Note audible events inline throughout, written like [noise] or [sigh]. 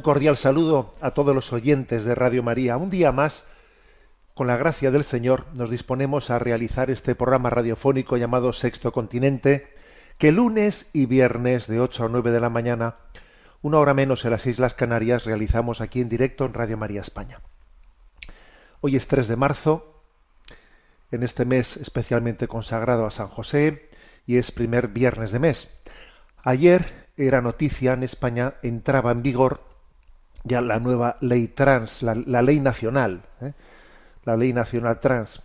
Un cordial saludo a todos los oyentes de Radio María. Un día más, con la gracia del Señor, nos disponemos a realizar este programa radiofónico llamado Sexto Continente, que lunes y viernes de 8 a 9 de la mañana, una hora menos en las Islas Canarias, realizamos aquí en directo en Radio María España. Hoy es 3 de marzo, en este mes especialmente consagrado a San José, y es primer viernes de mes. Ayer era noticia en España, entraba en vigor ya la nueva ley trans, la, ley nacional, ¿eh? la ley nacional trans.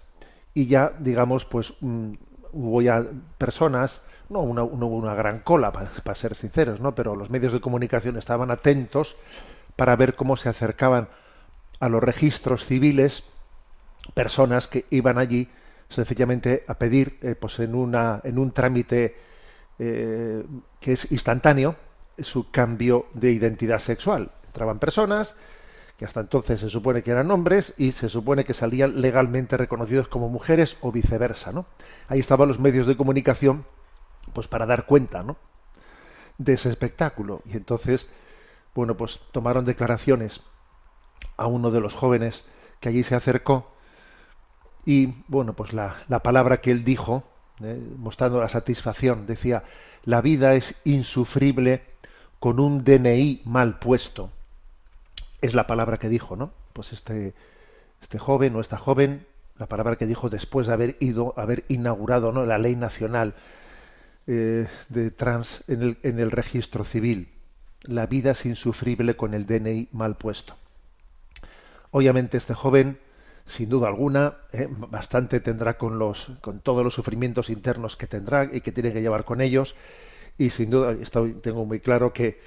Y ya, digamos, pues mm, hubo ya personas, no una, hubo una gran cola, para ser sinceros, ¿no? Pero los medios de comunicación estaban atentos para ver cómo se acercaban a los registros civiles personas que iban allí sencillamente a pedir, eh, pues en una, en un trámite eh, que es instantáneo, su cambio de identidad sexual. Entraban personas que hasta entonces se supone que eran hombres y se supone que salían legalmente reconocidos como mujeres o viceversa, ¿no? Ahí estaban los medios de comunicación, pues para dar cuenta, ¿no? De ese espectáculo. Y entonces, bueno, pues tomaron declaraciones a uno de los jóvenes que allí se acercó y, bueno, pues la, la palabra que él dijo, eh, mostrando la satisfacción, decía, la vida es insufrible con un DNI mal puesto. Es la palabra que dijo, ¿no? Pues este, este joven o esta joven, la palabra que dijo después de haber ido, haber inaugurado ¿no? la ley nacional eh, de trans en el, en el registro civil. La vida es insufrible con el DNI mal puesto. Obviamente este joven, sin duda alguna, eh, bastante tendrá con los, con todos los sufrimientos internos que tendrá y que tiene que llevar con ellos. Y sin duda tengo muy claro que,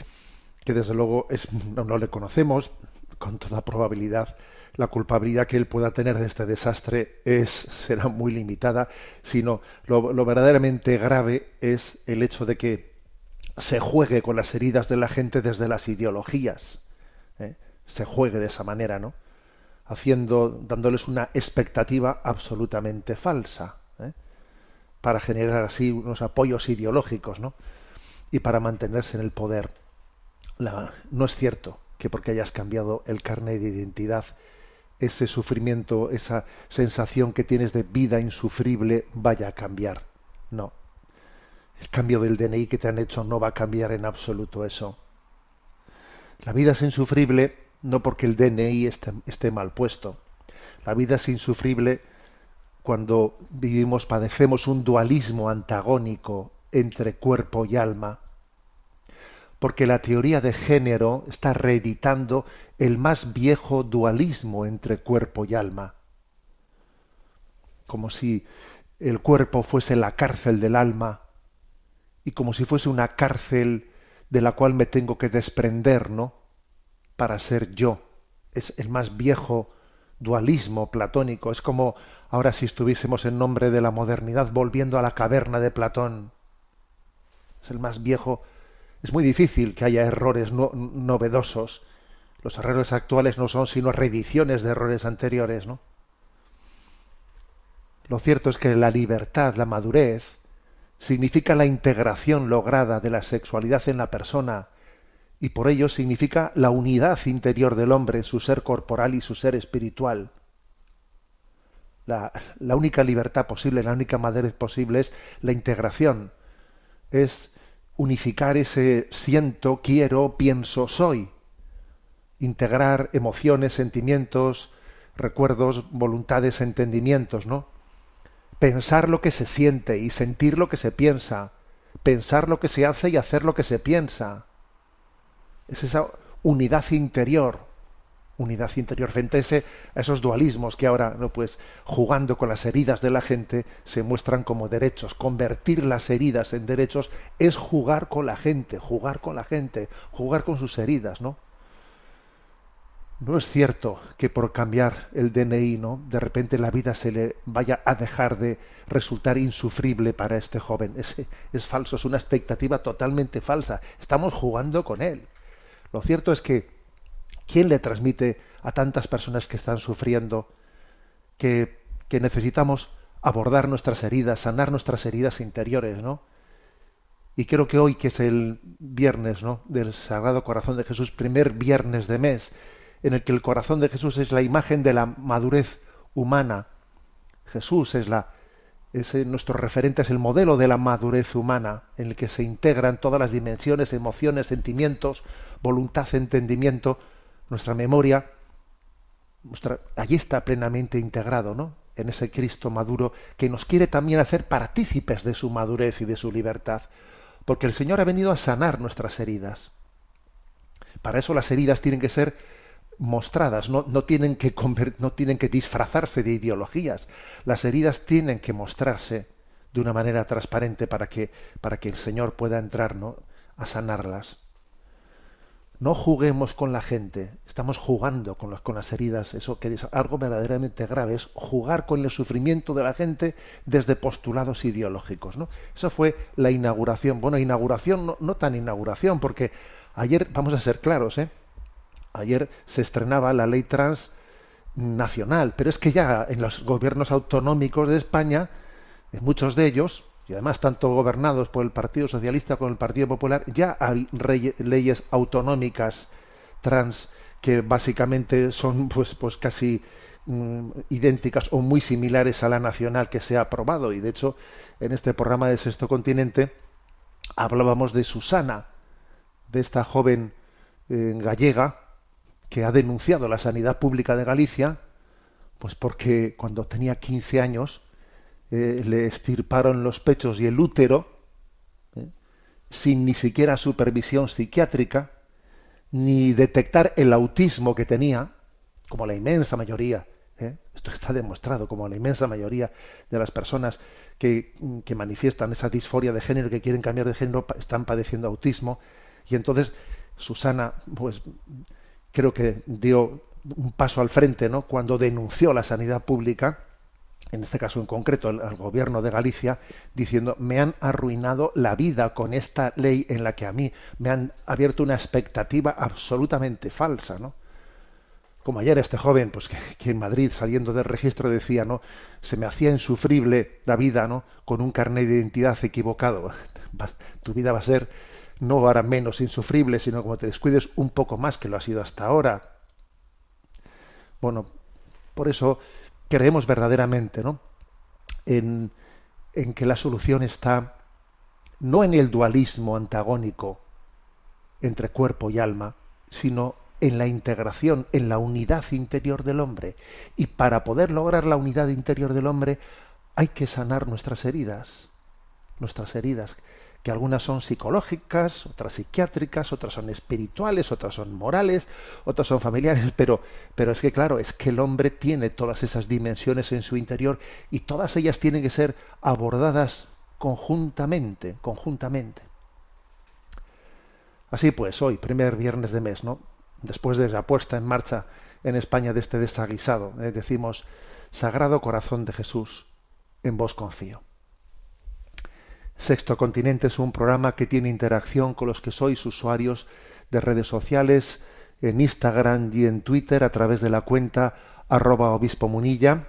que desde luego no, no le conocemos, con toda probabilidad la culpabilidad que él pueda tener de este desastre es será muy limitada, sino lo, lo verdaderamente grave es el hecho de que se juegue con las heridas de la gente desde las ideologías, ¿eh? se juegue de esa manera, ¿no? Haciendo, dándoles una expectativa absolutamente falsa, ¿eh? para generar así unos apoyos ideológicos, ¿no? Y para mantenerse en el poder. No es cierto que porque hayas cambiado el carnet de identidad, ese sufrimiento, esa sensación que tienes de vida insufrible vaya a cambiar. No. El cambio del DNI que te han hecho no va a cambiar en absoluto eso. La vida es insufrible no porque el DNI esté, esté mal puesto. La vida es insufrible cuando vivimos, padecemos un dualismo antagónico entre cuerpo y alma porque la teoría de género está reeditando el más viejo dualismo entre cuerpo y alma, como si el cuerpo fuese la cárcel del alma y como si fuese una cárcel de la cual me tengo que desprender, ¿no? Para ser yo. Es el más viejo dualismo platónico. Es como ahora si estuviésemos en nombre de la modernidad volviendo a la caverna de Platón. Es el más viejo es muy difícil que haya errores no, novedosos. Los errores actuales no son sino reediciones de errores anteriores, ¿no? Lo cierto es que la libertad, la madurez, significa la integración lograda de la sexualidad en la persona y por ello significa la unidad interior del hombre, su ser corporal y su ser espiritual. La, la única libertad posible, la única madurez posible es la integración, es unificar ese siento, quiero, pienso, soy, integrar emociones, sentimientos, recuerdos, voluntades, entendimientos, ¿no? Pensar lo que se siente y sentir lo que se piensa, pensar lo que se hace y hacer lo que se piensa. Es esa unidad interior, unidad interior frente a, ese, esos dualismos que ahora, ¿no? pues, jugando con las heridas de la gente, se muestran como derechos. Convertir las heridas en derechos es jugar con la gente, jugar con la gente, jugar con sus heridas, ¿no? No es cierto que por cambiar el DNI, ¿no? De repente la vida se le vaya a dejar de resultar insufrible para este joven. Es, es falso, es una expectativa totalmente falsa. Estamos jugando con él. Lo cierto es que ¿quién le transmite a tantas personas que están sufriendo que, que necesitamos abordar nuestras heridas, sanar nuestras heridas interiores, ¿no? Y creo que hoy, que es el viernes, ¿no? Del Sagrado Corazón de Jesús, primer viernes de mes, en el que el corazón de Jesús es la imagen de la madurez humana. Jesús es la es nuestro referente es el modelo de la madurez humana en el que se integran todas las dimensiones, emociones, sentimientos, voluntad, entendimiento, nuestra memoria, allí está plenamente integrado, ¿no? En ese Cristo maduro que nos quiere también hacer partícipes de su madurez y de su libertad, porque el Señor ha venido a sanar nuestras heridas. Para eso las heridas tienen que ser mostradas, no, no, tienen que no tienen que disfrazarse de ideologías. Las heridas tienen que mostrarse de una manera transparente para que, para que el Señor pueda entrar ¿no? a sanarlas. No juguemos con la gente, estamos jugando con las, heridas, eso que es algo verdaderamente grave, es jugar con el sufrimiento de la gente desde postulados ideológicos. ¿no? Eso fue la inauguración. Bueno, inauguración, no, no tan inauguración, porque ayer, vamos a ser claros, ¿eh? Ayer se estrenaba la ley trans nacional, pero es que ya en los gobiernos autonómicos de España, en muchos de ellos, y además tanto gobernados por el Partido Socialista como el Partido Popular, ya hay leyes autonómicas trans que básicamente son pues, pues casi mm, idénticas o muy similares a la nacional que se ha aprobado. Y de hecho, en este programa de Sexto Continente hablábamos de Susana, de esta joven eh, gallega, que ha denunciado la sanidad pública de Galicia, pues porque cuando tenía 15 años eh, le estirparon los pechos y el útero, eh, sin ni siquiera supervisión psiquiátrica, ni detectar el autismo que tenía, como la inmensa mayoría, eh, esto está demostrado, como la inmensa mayoría de las personas que, que manifiestan esa disforia de género, que quieren cambiar de género, están padeciendo autismo, y entonces Susana, pues creo que dio un paso al frente, ¿no? Cuando denunció la sanidad pública, en este caso en concreto al, gobierno de Galicia, diciendo me han arruinado la vida con esta ley en la que a mí me han abierto una expectativa absolutamente falsa, ¿no? Como ayer este joven, pues que, en Madrid saliendo del registro decía, ¿no? Se me hacía insufrible la vida, ¿no? Con un carnet de identidad equivocado. [laughs] tu vida va a ser no ahora menos insufrible, sino como te descuides un poco más que lo ha sido hasta ahora. Bueno, por eso creemos verdaderamente ¿no? en, en que la solución está no en el dualismo antagónico entre cuerpo y alma, sino en la integración, en la unidad interior del hombre. Y para poder lograr la unidad interior del hombre hay que sanar nuestras heridas, nuestras heridas, que algunas son psicológicas, otras psiquiátricas, otras son espirituales, otras son morales, otras son familiares, [laughs] pero, pero es que claro, es que el hombre tiene todas esas dimensiones en su interior y todas ellas tienen que ser abordadas conjuntamente, conjuntamente. Así pues, hoy, primer viernes de mes, ¿no? Después de la puesta en marcha en España de este desaguisado, eh, decimos, Sagrado Corazón de Jesús, en vos confío. Sexto Continente es un programa que tiene interacción con los que sois usuarios de redes sociales, en Instagram y en Twitter a través de la cuenta arroba obispo munilla,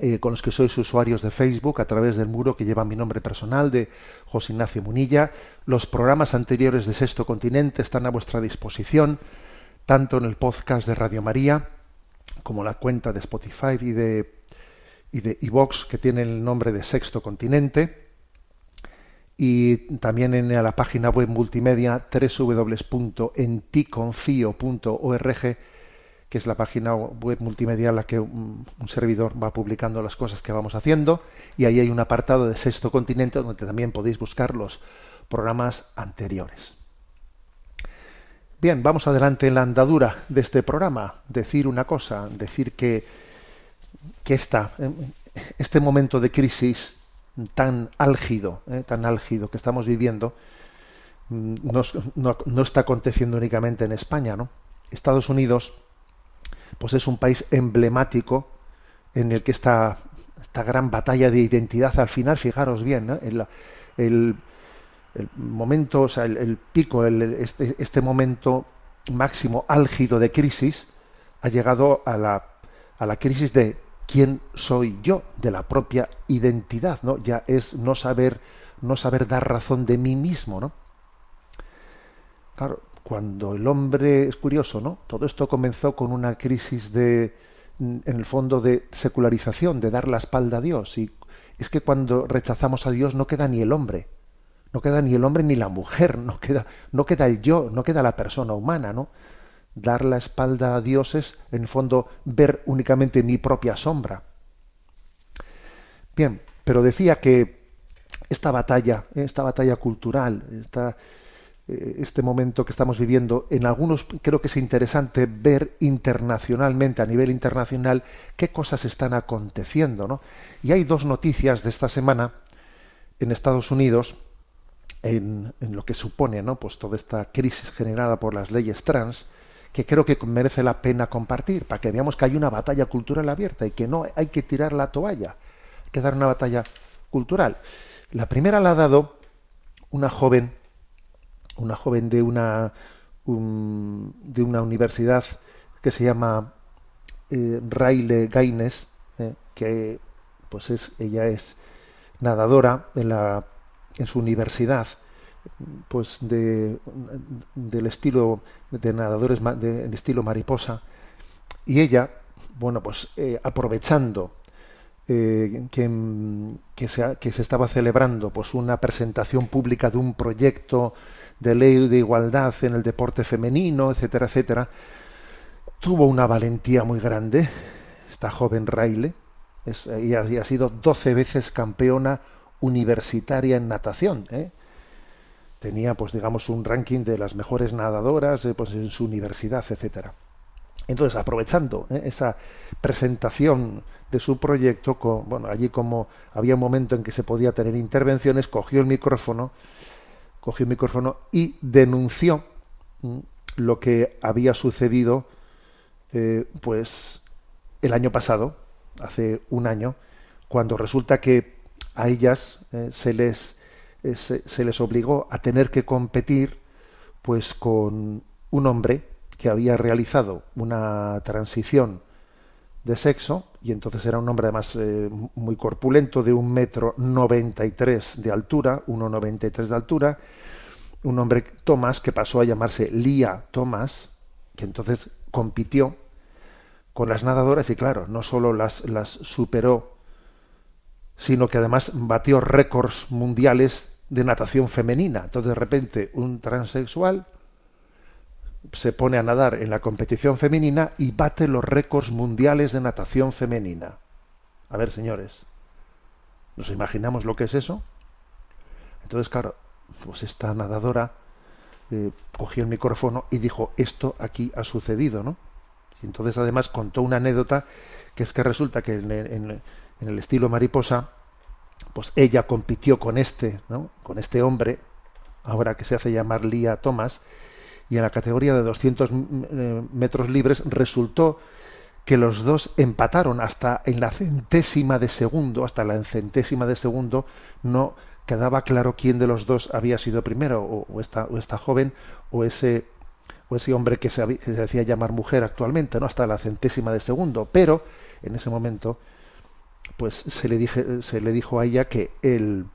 eh, con los que sois usuarios de Facebook a través del muro que lleva mi nombre personal de José Ignacio Munilla. Los programas anteriores de Sexto Continente están a vuestra disposición, tanto en el podcast de Radio María como la cuenta de Spotify y de y de que tiene el nombre de Sexto Continente y también en la página web multimedia www.enticonfio.org que es la página web multimedia en la que un, servidor va publicando las cosas que vamos haciendo y ahí hay un apartado de Sexto Continente donde también podéis buscar los programas anteriores. Bien, vamos adelante en la andadura de este programa. Decir una cosa, decir que, que esta, este momento de crisis tan álgido, eh, tan álgido que estamos viviendo, no, no, no, está aconteciendo únicamente en España, ¿no? Estados Unidos, pues es un país emblemático en el que esta, esta gran batalla de identidad al final, fijaros bien, el, el, el, momento, o sea, el, el pico, este, este momento máximo álgido de crisis ha llegado a la, a la crisis de quién soy yo, de la propia identidad, ¿no? Ya es no saber, no saber dar razón de mí mismo, ¿no? Claro, cuando el hombre es curioso, ¿no? Todo esto comenzó con una crisis de, en el fondo, de secularización, de dar la espalda a Dios. Y es que cuando rechazamos a Dios no queda ni el hombre, no queda ni el hombre ni la mujer, [laughs] no queda, no queda el yo, no queda la persona humana, ¿no? Dar la espalda a Dios es, en el fondo, ver únicamente mi propia sombra. Bien, pero decía que esta batalla, esta batalla cultural, esta, este momento que estamos viviendo, en algunos creo que es interesante ver internacionalmente, a nivel internacional, qué cosas están aconteciendo. ¿no? Y hay dos noticias de esta semana en Estados Unidos, en, en lo que supone ¿no? pues toda esta crisis generada por las leyes trans, que creo que merece la pena compartir, para que veamos que hay una batalla cultural abierta y que no hay que tirar la toalla, hay que dar una batalla cultural. La primera la ha dado una joven, una joven de una, un, de una universidad que se llama eh, Raile Gaines, eh, que pues es, ella es nadadora en, la, en su universidad pues de, del estilo de nadadores de, de, estilo mariposa y ella bueno pues eh, aprovechando eh, que, que, se, que se estaba celebrando pues una presentación pública de un proyecto de ley de igualdad en el deporte femenino etcétera etcétera tuvo una valentía muy grande esta joven Raile es, ella, ella ha sido 12 veces campeona universitaria en natación ¿eh? Tenía pues digamos un ranking de las mejores nadadoras eh, pues en su universidad etcétera. Entonces aprovechando eh, esa presentación de su proyecto bueno allí como había un momento en que se podía tener intervenciones cogió el micrófono cogió el micrófono y denunció mm, lo que había sucedido eh, pues el año pasado hace un año cuando resulta que a ellas se les eh, se, les obligó a tener que competir pues con un hombre que había realizado una transición de sexo y entonces era un hombre además eh, muy corpulento de un metro noventa y tres de altura, 1,93 de altura, un hombre Tomás que pasó a llamarse Lía Tomás, que entonces compitió con las nadadoras y claro, no solo las, las superó, sino que además batió récords mundiales de natación femenina. Entonces de repente un transexual se pone a nadar en la competición femenina y bate los récords mundiales de natación femenina. A ver, señores, ¿nos imaginamos lo que es eso? Entonces, claro, pues esta nadadora eh, cogió el micrófono y dijo, esto aquí ha sucedido, ¿no? Y entonces además contó una anécdota que es que resulta que en, en, en el estilo mariposa, pues ella compitió con este, ¿no? con este hombre, ahora que se hace llamar Lía Thomas, y en la categoría de 200 eh, metros libres resultó que los dos empataron hasta en la centésima de segundo, hasta la centésima de segundo, no quedaba claro quién de los dos había sido primero, o, esta, o esta joven, o ese, o ese hombre que se, que se hacía llamar mujer actualmente, no hasta la centésima de segundo, pero en ese momento pues se le, dije, se le dijo a ella que el,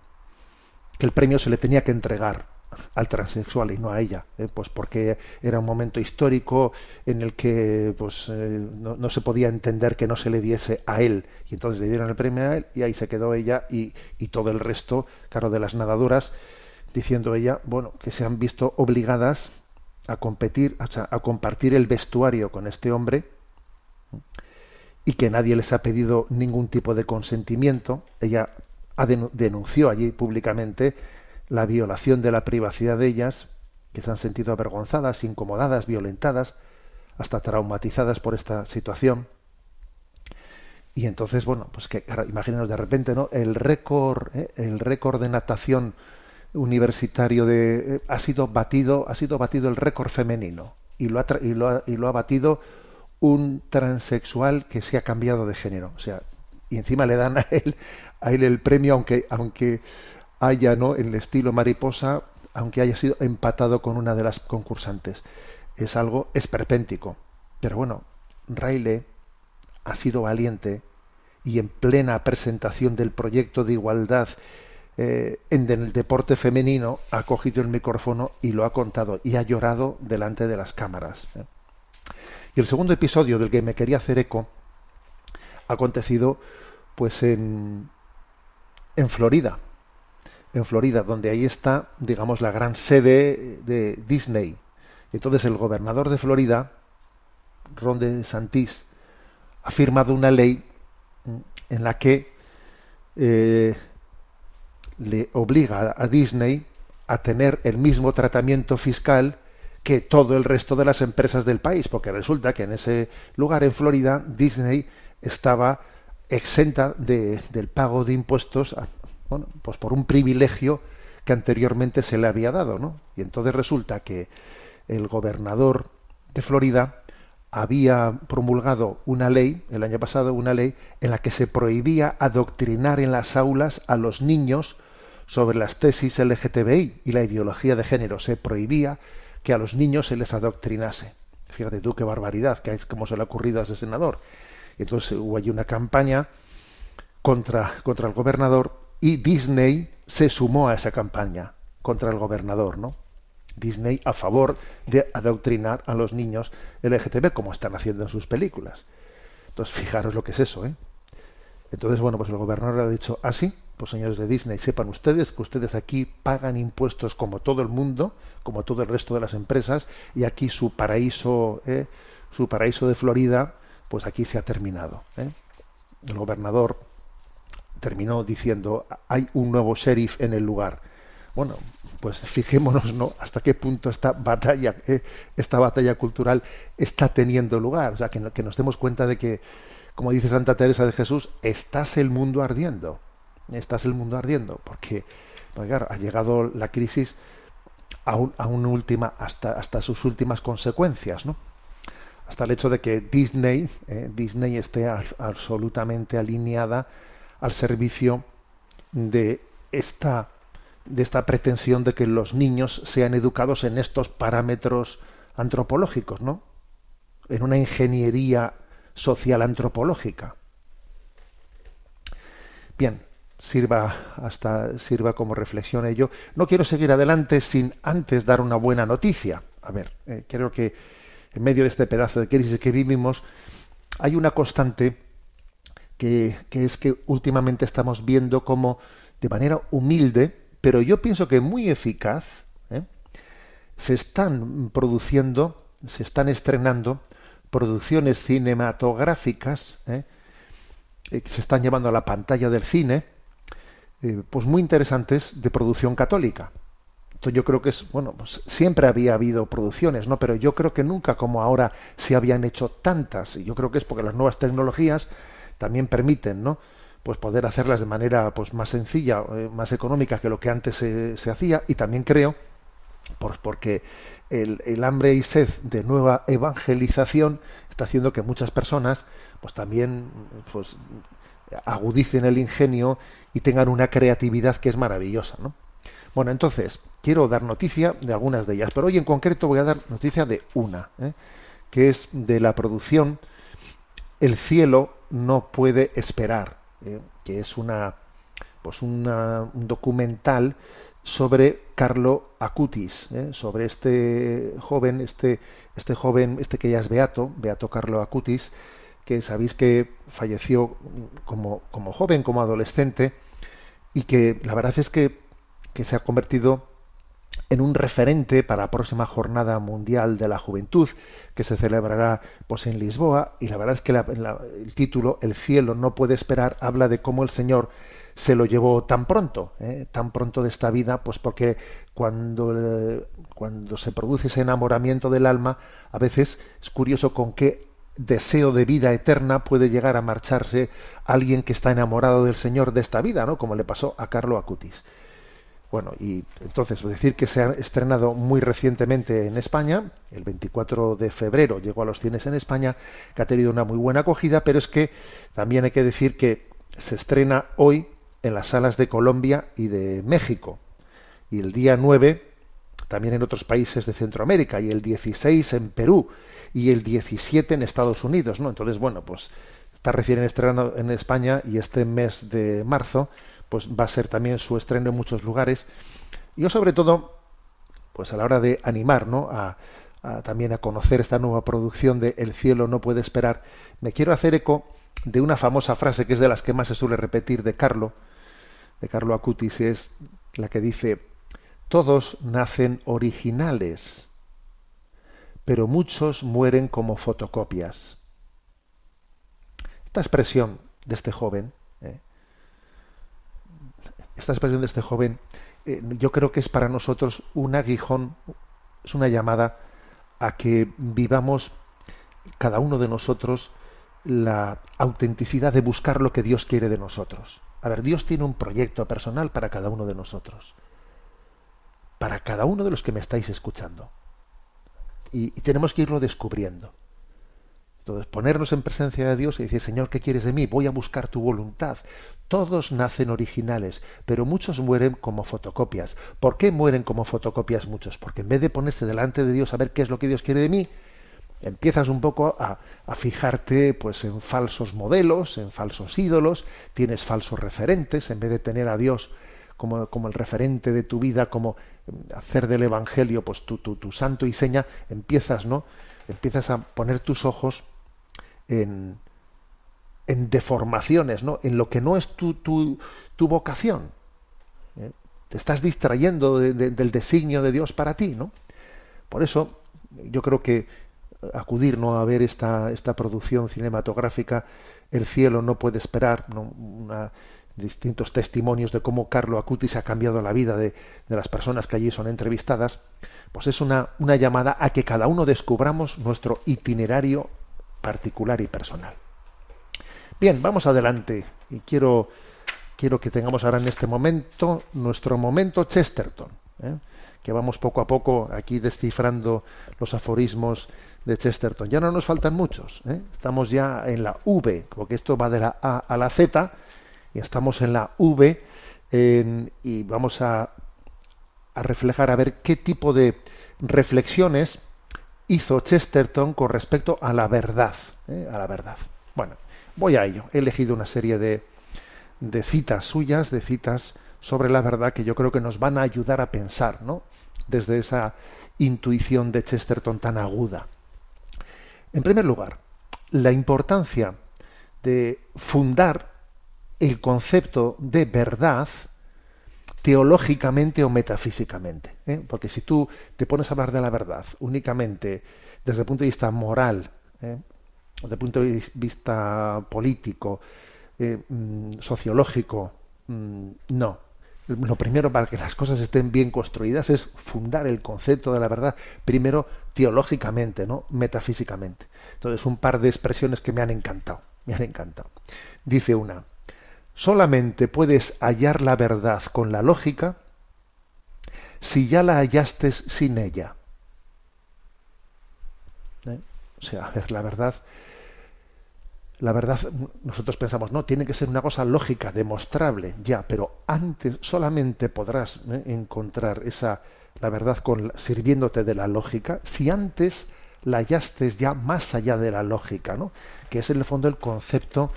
que el premio se le tenía que entregar al transexual y no a ella, ¿eh? pues porque era un momento histórico en el que pues eh, no, no, se podía entender que no se le diese a él y entonces le dieron el premio a él y ahí se quedó ella y, y todo el resto, claro, de las nadadoras, diciendo ella, bueno, que se han visto obligadas a competir, o sea, a compartir el vestuario con este hombre y que nadie les ha pedido ningún tipo de consentimiento. Ella denunció allí públicamente la violación de la privacidad de ellas, que se han sentido avergonzadas, incomodadas, violentadas, hasta traumatizadas por esta situación. Y entonces, bueno, pues que imagínenos de repente, ¿no? El récord, ¿eh? el récord de natación universitario de eh, ha sido batido, ha sido batido el récord femenino y lo ha, y lo ha, y lo ha batido un transexual que se ha cambiado de género, o sea, y encima le dan a él a él el premio aunque aunque haya no en el estilo mariposa, aunque haya sido empatado con una de las concursantes. Es algo esperpéntico. Pero bueno, Riley ha sido valiente y en plena presentación del proyecto de igualdad eh, en el deporte femenino ha cogido el micrófono y lo ha contado y ha llorado delante de las cámaras. Y el segundo episodio del que me quería hacer eco ha acontecido pues en, en Florida, en Florida, donde ahí está, digamos, la gran sede de Disney. Entonces el gobernador de Florida, Ron DeSantis, ha firmado una ley en la que eh, le obliga a Disney a tener el mismo tratamiento fiscal que todo el resto de las empresas del país, porque resulta que en ese lugar, en Florida, Disney estaba exenta de, del pago de impuestos bueno, pues por un privilegio que anteriormente se le había dado, ¿no? Y entonces resulta que el gobernador de Florida había promulgado una ley, el año pasado, una ley en la que se prohibía adoctrinar en las aulas a los niños sobre las tesis LGTBI y la ideología de género. Se prohibía que a los niños se les adoctrinase. Fíjate tú qué barbaridad, que es como se le ha ocurrido a ese senador. Entonces hubo allí una campaña contra, contra el gobernador y Disney se sumó a esa campaña contra el gobernador, ¿no? Disney a favor de adoctrinar a los niños LGTB como están haciendo en sus películas. Entonces, fijaros lo que es eso, ¿eh? Entonces, bueno, pues el gobernador ha dicho, así, ah, pues señores de Disney, sepan ustedes que ustedes aquí pagan impuestos como todo el mundo, como todo el resto de las empresas, y aquí su paraíso, ¿eh? su paraíso de Florida, pues aquí se ha terminado. ¿eh? El gobernador terminó diciendo hay un nuevo sheriff en el lugar. Bueno, pues fijémonos ¿no? hasta qué punto esta batalla, eh, esta batalla cultural está teniendo lugar. O sea, que, que, nos demos cuenta de que, como dice Santa Teresa de Jesús, estás el mundo ardiendo. Estás el mundo ardiendo. Porque, ha llegado la crisis a, un, una última, hasta, hasta sus últimas consecuencias, ¿no? Hasta el hecho de que Disney, eh, Disney esté absolutamente alineada al servicio de esta de esta pretensión de que los niños sean educados en estos parámetros antropológicos, ¿no? En una ingeniería social antropológica. Bien, sirva hasta sirva como reflexión ello. No quiero seguir adelante sin antes dar una buena noticia. A ver, eh, creo que en medio de este pedazo de crisis que vivimos hay una constante que, es que últimamente estamos viendo como de manera humilde, pero yo pienso que muy eficaz, ¿eh? se están produciendo, se están estrenando producciones cinematográficas. Eh, que se están llevando a la pantalla del cine, pues muy interesantes de producción católica. Entonces yo creo que es, bueno, pues siempre había habido producciones, ¿no? Pero yo creo que nunca como ahora se habían hecho tantas. Y yo creo que es porque las nuevas tecnologías también permiten, ¿no? Pues poder hacerlas de manera pues más sencilla, eh, más económica que lo que antes se, se hacía y también creo pues porque el, el, hambre y sed de nueva evangelización está haciendo que muchas personas pues también pues agudicen el ingenio y tengan una creatividad que es maravillosa, ¿no? Bueno, entonces, quiero dar noticia de algunas de ellas, pero hoy en concreto voy a dar noticia de una, ¿eh? que es de la producción El cielo no puede esperar, ¿eh? que es una pues un documental sobre Carlo Acutis, ¿eh? sobre este joven, este, este joven, este que ya es beato, beato Carlo Acutis, que sabéis que falleció como, como joven, como adolescente, y que la verdad es que, que se ha convertido en un referente para la próxima jornada mundial de la juventud que se celebrará pues en Lisboa y la verdad es que el título el cielo no puede esperar habla de cómo el Señor se lo llevó tan pronto ¿eh? tan pronto de esta vida pues porque cuando eh, cuando se produce ese enamoramiento del alma a veces es curioso con qué deseo de vida eterna puede llegar a marcharse alguien que está enamorado del Señor de esta vida no como le pasó a Carlo Acutis. Bueno, y entonces decir que se ha estrenado muy recientemente en España, el 24 de febrero llegó a los cines en España, que ha tenido una muy buena acogida, pero es que también hay que decir que se estrena hoy en las salas de Colombia y de México, y el día 9 también en otros países de Centroamérica, y el 16 en Perú, y el 17 en Estados Unidos, ¿no? Entonces, bueno, pues está recién estrenado en España y este mes de marzo pues va a ser también su estreno en muchos lugares. Yo sobre todo, pues a la hora de animar, ¿no? A, a también a conocer esta nueva producción de El cielo no puede esperar, me quiero hacer eco de una famosa frase que es de las que más se suele repetir de Carlo, de Carlo Acutis, es la que dice, todos nacen originales, pero muchos mueren como fotocopias. Esta expresión de este joven, ¿eh? esta expresión de este joven, eh, yo creo que es para nosotros un aguijón, es una llamada a que vivamos cada uno de nosotros la autenticidad de buscar lo que Dios quiere de nosotros. A ver, Dios tiene un proyecto personal para cada uno de nosotros, para cada uno de los que me estáis escuchando. Y, tenemos que irlo descubriendo. Entonces, ponernos en presencia de Dios y decir, Señor, ¿qué quieres de mí? Voy a buscar tu voluntad. Todos nacen originales, pero muchos mueren como fotocopias. ¿Por qué mueren como fotocopias muchos? Porque en vez de ponerse delante de Dios a ver qué es lo que Dios quiere de mí, empiezas un poco a, a fijarte pues en falsos modelos, en falsos ídolos, tienes falsos referentes, en vez de tener a Dios como, como el referente de tu vida, como mm, hacer del Evangelio pues tu, tu, tu santo y seña, empiezas, ¿no? Empiezas a poner tus ojos en, en deformaciones, ¿no? En lo que no es tu, tu, tu vocación. ¿eh? Te estás distrayendo de- de- del designio de Dios para ti, ¿no? Por eso, yo creo que acudir ¿no? a ver esta, esta producción cinematográfica, El cielo no puede esperar. Una- distintos testimonios de cómo Carlo Acutis ha cambiado la vida de, de las personas que allí son entrevistadas, pues es una, llamada a que cada uno descubramos nuestro itinerario particular y personal. Bien, vamos adelante y quiero, quiero que tengamos ahora en este momento nuestro momento Chesterton, ¿eh? que vamos poco a poco aquí descifrando los aforismos de Chesterton. Ya no nos faltan muchos, ¿eh? estamos ya en la V, porque esto va de la A a la Z, y estamos en la V y vamos a, a reflejar a ver qué tipo de reflexiones hizo Chesterton con respecto a la verdad, ¿eh? a la verdad. Bueno, voy a ello. He elegido una serie de, de citas suyas, de citas sobre la verdad que yo creo que nos van a ayudar a pensar, ¿no? Desde esa intuición de Chesterton tan aguda. En primer lugar, la importancia de fundar el concepto de verdad teológicamente o metafísicamente. ¿eh? Porque si tú te pones a hablar de la verdad únicamente desde el punto de vista moral, ¿eh? desde el punto de vista político, eh, mm, sociológico, mm, no. Lo primero para que las cosas estén bien construidas es fundar el concepto de la verdad, primero teológicamente, no metafísicamente. Entonces, un par de expresiones que me han encantado, me han encantado. Dice una, solamente puedes hallar la verdad con la lógica si ya la hallaste sin ella. ¿Eh? O sea, a ver, la verdad, la verdad, nosotros pensamos, no, tiene que ser una cosa lógica, demostrable, ya, pero antes solamente podrás ¿eh? encontrar esa, la verdad con, sirviéndote de la lógica, si antes la hallaste ya más allá de la lógica, ¿no? Que es en el fondo el concepto,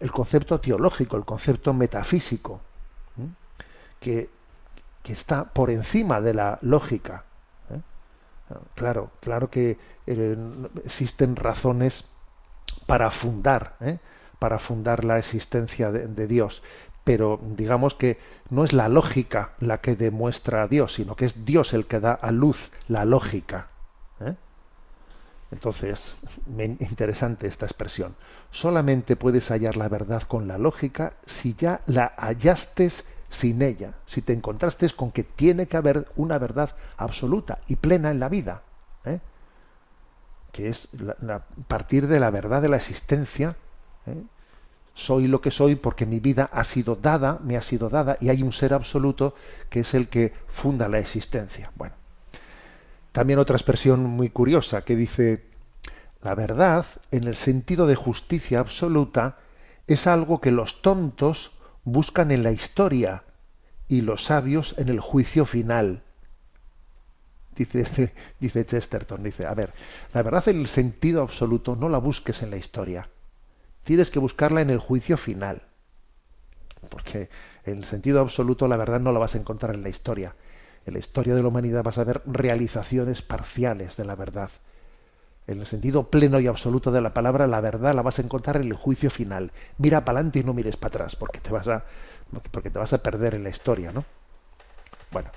el concepto teológico, el concepto metafísico, ¿eh? que, que está por encima de la lógica. ¿eh? Claro, claro que eh, existen razones para fundar, para fundar la existencia de, Dios, pero digamos que no es la lógica la que demuestra a Dios, sino que es Dios el que da a luz la lógica. Entonces, interesante esta expresión. Solamente puedes hallar la verdad con la lógica si ya la hallaste sin ella, si te encontraste con que tiene que haber una verdad absoluta y plena en la vida, ¿eh? que es la, partir de la verdad de la existencia. ¿eh? Soy lo que soy porque mi vida ha sido dada, me ha sido dada, y hay un ser absoluto que es el que funda la existencia. Bueno, también otra expresión muy curiosa que dice, la verdad, en el sentido de justicia absoluta, es algo que los tontos buscan en la historia y los sabios en el juicio final. [laughs] Dice, Chesterton, dice, a ver, la verdad en el sentido absoluto no la busques en la historia, tienes que buscarla en el juicio final. Porque en el sentido absoluto la verdad no la vas a encontrar en la historia. En la historia de la humanidad vas a ver realizaciones parciales de la verdad. En el sentido pleno y absoluto de la palabra, la verdad la vas a encontrar en el juicio final. Mira para adelante y no mires para atrás, porque te vas a, porque te vas a perder en la historia, ¿no? Bueno.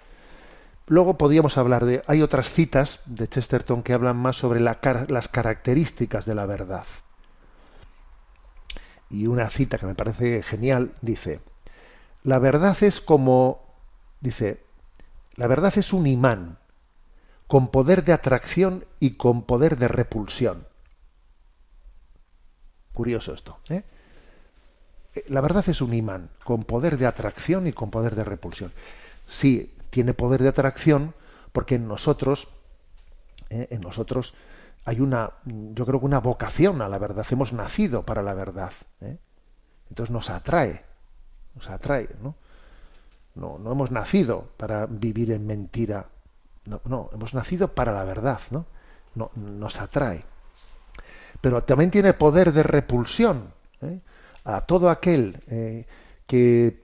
Luego podríamos hablar de. Hay otras citas de Chesterton que hablan más sobre la, las características de la verdad. Y una cita que me parece genial dice: La verdad es como. Dice: La verdad es un imán con poder de atracción y con poder de repulsión. Curioso esto. ¿eh? La verdad es un imán con poder de atracción y con poder de repulsión. Sí, tiene poder de atracción porque en nosotros, ¿eh? en nosotros hay una, yo creo que una vocación a la verdad. Hemos nacido para la verdad. ¿eh? Entonces nos atrae, nos atrae, ¿no? No, no hemos nacido para vivir en mentira no, no, hemos nacido para la verdad, ¿no? no nos atrae. Pero también tiene poder de repulsión ¿eh? a todo aquel eh, que,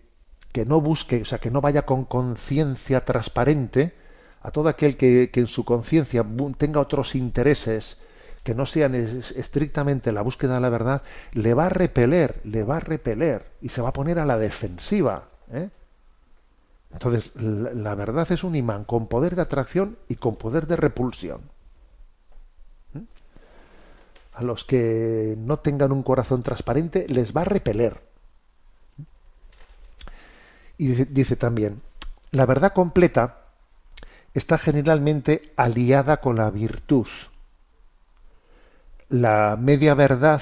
que, no busque, o sea, que no vaya con conciencia transparente, a todo aquel que, que en su conciencia tenga otros intereses que no sean estrictamente la búsqueda de la verdad, le va a repeler, le va a repeler y se va a poner a la defensiva. ¿eh? Entonces, la, verdad es un imán con poder de atracción y con poder de repulsión. ¿Mm? A los que no tengan un corazón transparente les va a repeler. Y dice, dice también, la verdad completa está generalmente aliada con la virtud. La media verdad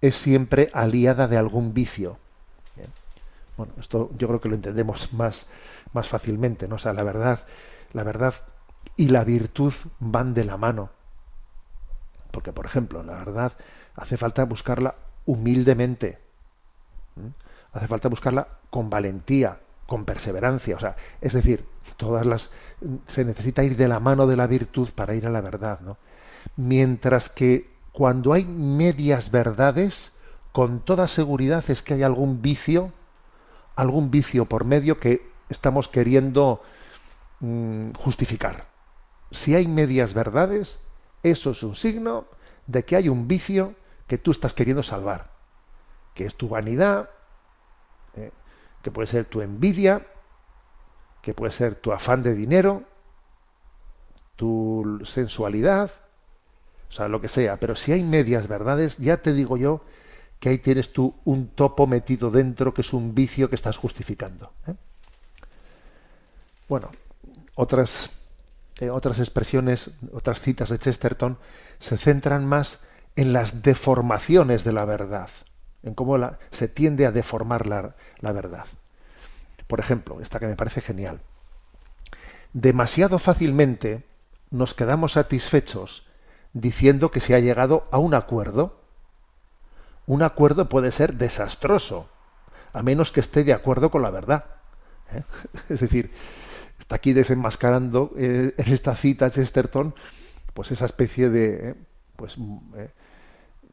es siempre aliada de algún vicio. Bueno, esto yo creo que lo entendemos [laughs] más, más fácilmente, ¿no? O sea, la verdad, la verdad y la virtud van de la mano. Porque, por ejemplo, la verdad hace falta buscarla humildemente. Hace falta buscarla con valentía, con perseverancia. O sea, es decir, todas las. se necesita ir de la mano de la virtud para ir a la verdad, ¿no? Mientras que cuando hay medias verdades, con toda seguridad es que hay algún vicio algún vicio por medio que estamos queriendo mm, justificar. Si hay medias verdades, eso es un signo de que hay un vicio que tú estás queriendo salvar, que es tu vanidad, eh, que puede ser tu envidia, que puede ser tu afán de dinero, tu sensualidad, o sea, lo que sea. Pero si hay medias verdades, ya te digo yo que ahí tienes tú un topo metido dentro que es un vicio que estás justificando. ¿eh? Bueno, otras, eh, otras expresiones, otras citas de Chesterton se centran más en las deformaciones de la verdad, en cómo la, se tiende a deformar la, la verdad. Por ejemplo, esta que me parece genial. Demasiado fácilmente nos quedamos satisfechos diciendo que se ha llegado a un acuerdo un acuerdo puede ser desastroso, a menos que esté de acuerdo con la verdad. ¿eh? [laughs] Es decir, está aquí desenmascarando eh, en esta cita Chesterton, pues esa especie de, eh, pues,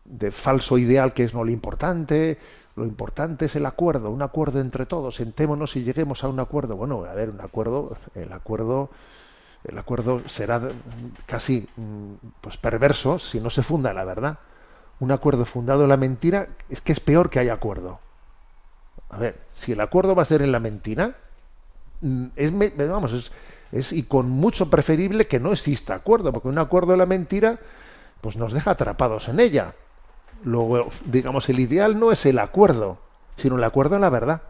de falso ideal que es no lo importante, lo importante es el acuerdo, un acuerdo entre todos, sentémonos y lleguemos a un acuerdo. Bueno, a ver, un acuerdo, el acuerdo, el acuerdo será casi mm, pues perverso si no se funda la verdad. Un acuerdo fundado en la mentira es que es peor que haya acuerdo. A ver, si el acuerdo va a ser en la mentira, mm, es, vamos, es, es y con mucho preferible que no exista acuerdo, porque un acuerdo en la mentira pues nos deja atrapados en ella. Luego, digamos, el ideal no es el acuerdo, sino el acuerdo en la verdad.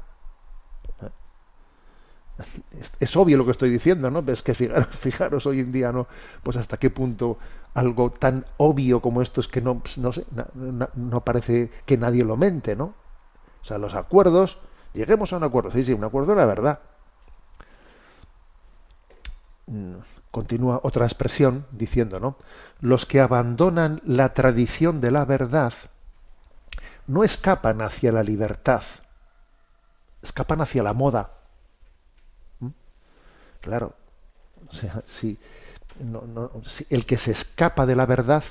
Es, obvio lo que estoy diciendo, ¿no? Es que [laughs] fijaros, hoy en día, ¿no? Pues hasta qué punto algo tan obvio como esto es que no, no, sé, no parece que nadie lo mente, ¿no? O sea, los acuerdos, lleguemos a un acuerdo, sí, sí, un acuerdo la verdad. Mm, Continúa otra expresión diciendo, ¿no? Los que abandonan la tradición de la verdad no escapan hacia la libertad, escapan hacia la moda. Claro, o sea, el que se escapa de la verdad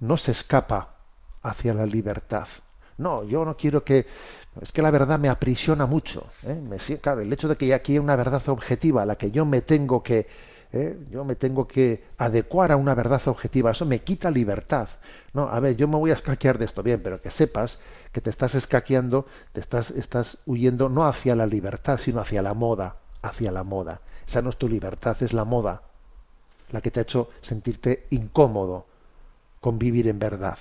no se escapa hacia la libertad. No, yo no quiero que... Es que la verdad me aprisiona mucho. ¿eh? Me claro, el hecho de que aquí hay una verdad objetiva a la que yo me tengo que... ¿eh? Yo me tengo que adecuar a una verdad objetiva. Eso me quita libertad. No, a ver, yo me voy a escaquear de esto. Bien, pero que sepas que te estás escaqueando, te estás, estás huyendo no hacia la libertad, sino hacia la moda. Hacia la moda. Esa no es tu libertad, es la moda la que te ha hecho sentirte incómodo con vivir en verdad.